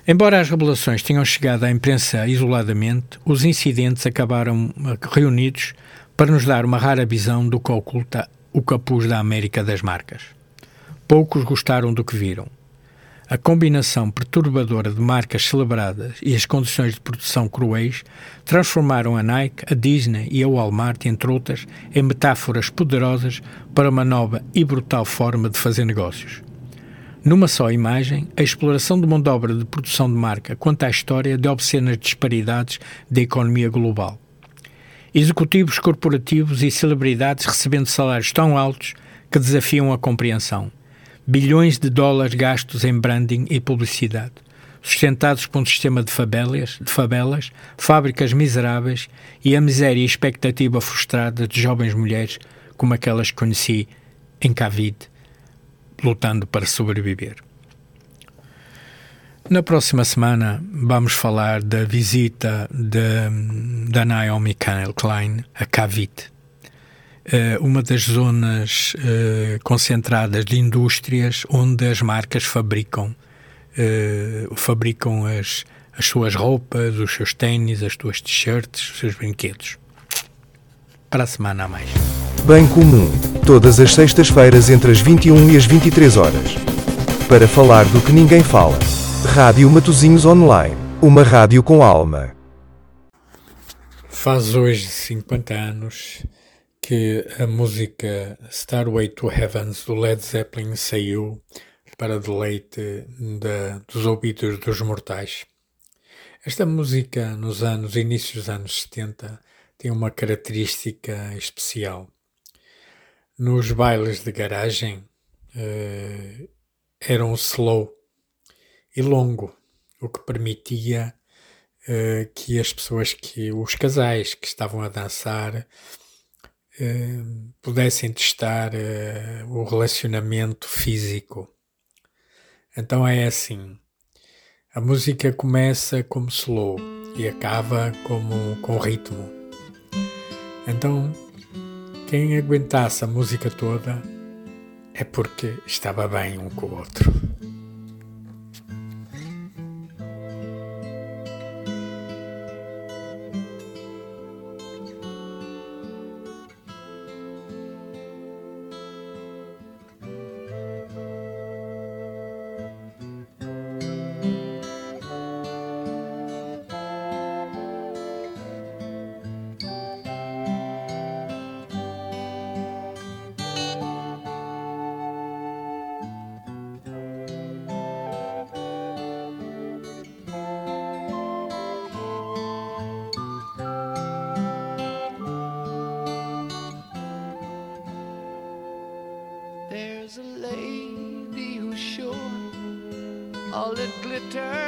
Embora as revelações tenham chegado à imprensa isoladamente, os incidentes acabaram eh, reunidos para nos dar uma rara visão do que oculta o capuz da América das marcas. Poucos gostaram do que viram. A combinação perturbadora de marcas celebradas e as condições de produção cruéis transformaram a Nike, a Disney e a Walmart, entre outras, em metáforas poderosas para uma nova e brutal forma de fazer negócios. Numa só imagem, a exploração de mão de obra de produção de marca conta a história de obscenas disparidades da economia global. Executivos corporativos e celebridades recebendo salários tão altos que desafiam a compreensão bilhões de dólares gastos em branding e publicidade, sustentados por um sistema de favelas, de favelas, fábricas miseráveis e a miséria e expectativa frustrada de jovens mulheres como aquelas que conheci em Cavite, lutando para sobreviver. Na próxima semana vamos falar da visita da Naomi Klein a Cavite uma das zonas eh, concentradas de indústrias onde as marcas fabricam, eh, fabricam as, as suas roupas, os seus ténis, as suas t-shirts, os seus brinquedos. Para a semana a mais. Bem comum, todas as sextas-feiras entre as 21 e as 23 horas. Para falar do que ninguém fala. Rádio Matozinhos Online, uma rádio com alma. Faz hoje 50 anos que a música Starway to Heavens do Led Zeppelin saiu para deleite dos ouvidos dos mortais. Esta música, nos anos, inícios dos anos 70, tem uma característica especial. Nos bailes de garagem uh, era um slow e longo, o que permitia uh, que as pessoas que os casais que estavam a dançar uh, pudessem testar o relacionamento físico. Então é assim. A música começa como slow e acaba como com ritmo. Então, quem aguentasse a música toda é porque estava bem um com o outro. doctor.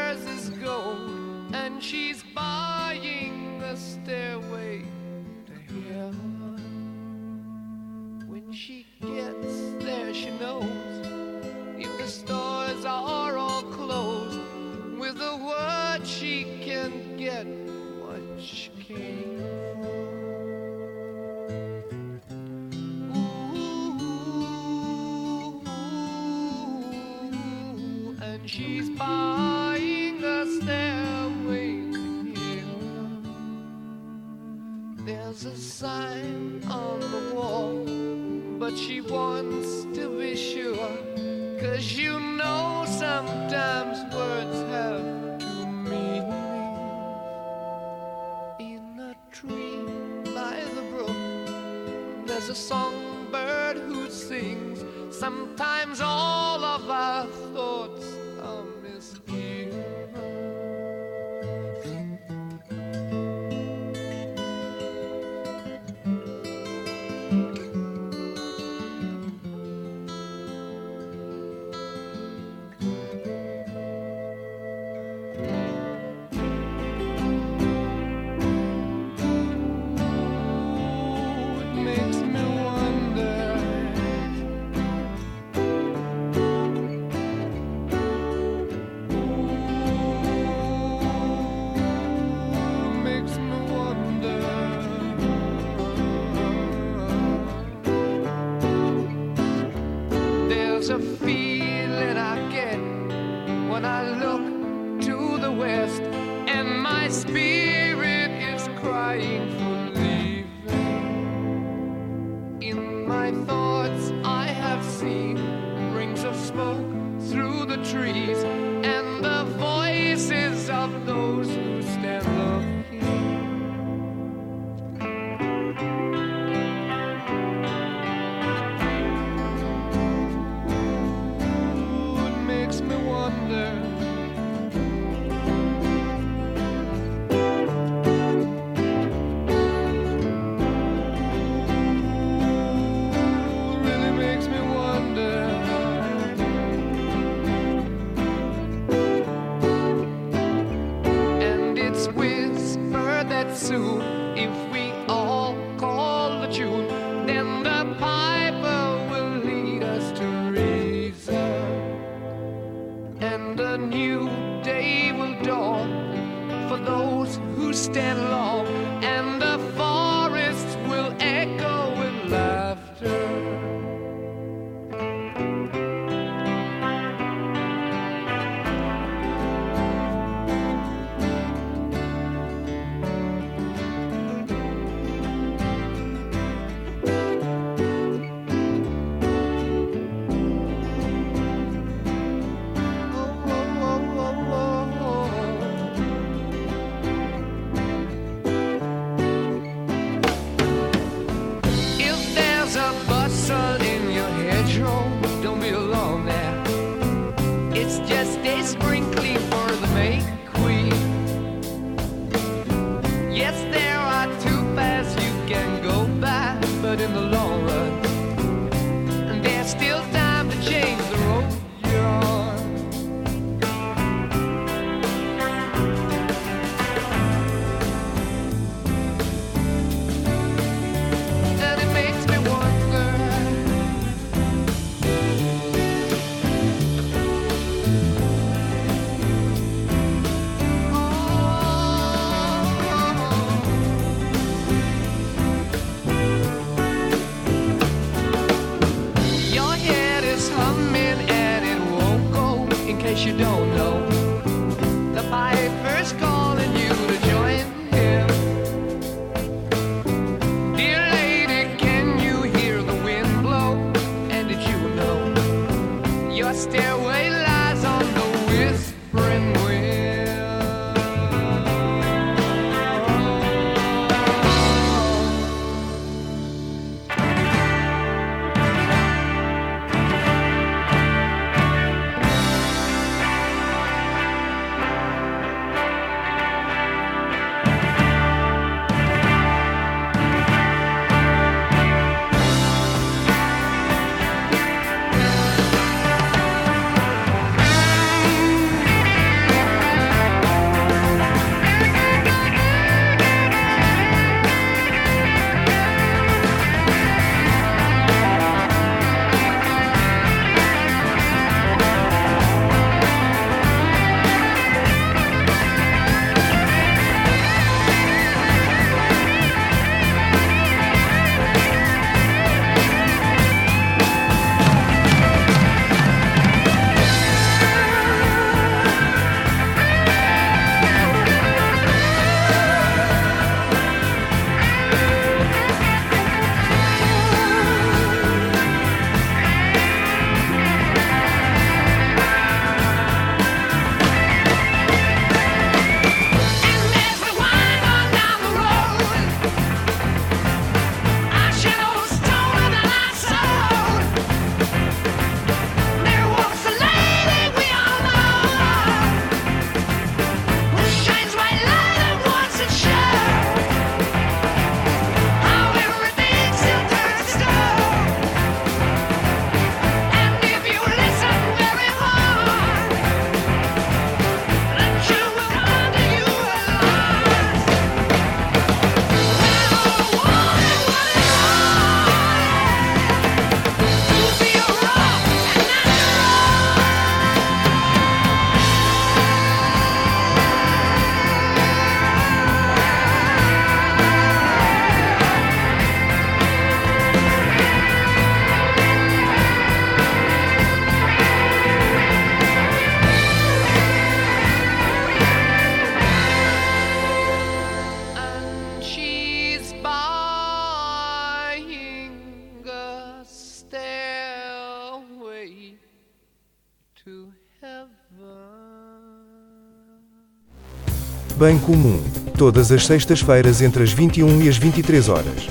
Bem Comum, todas as sextas-feiras entre as 21 e as 23 horas.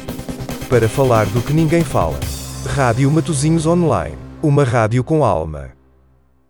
Para falar do que ninguém fala. Rádio Matozinhos Online, uma rádio com alma.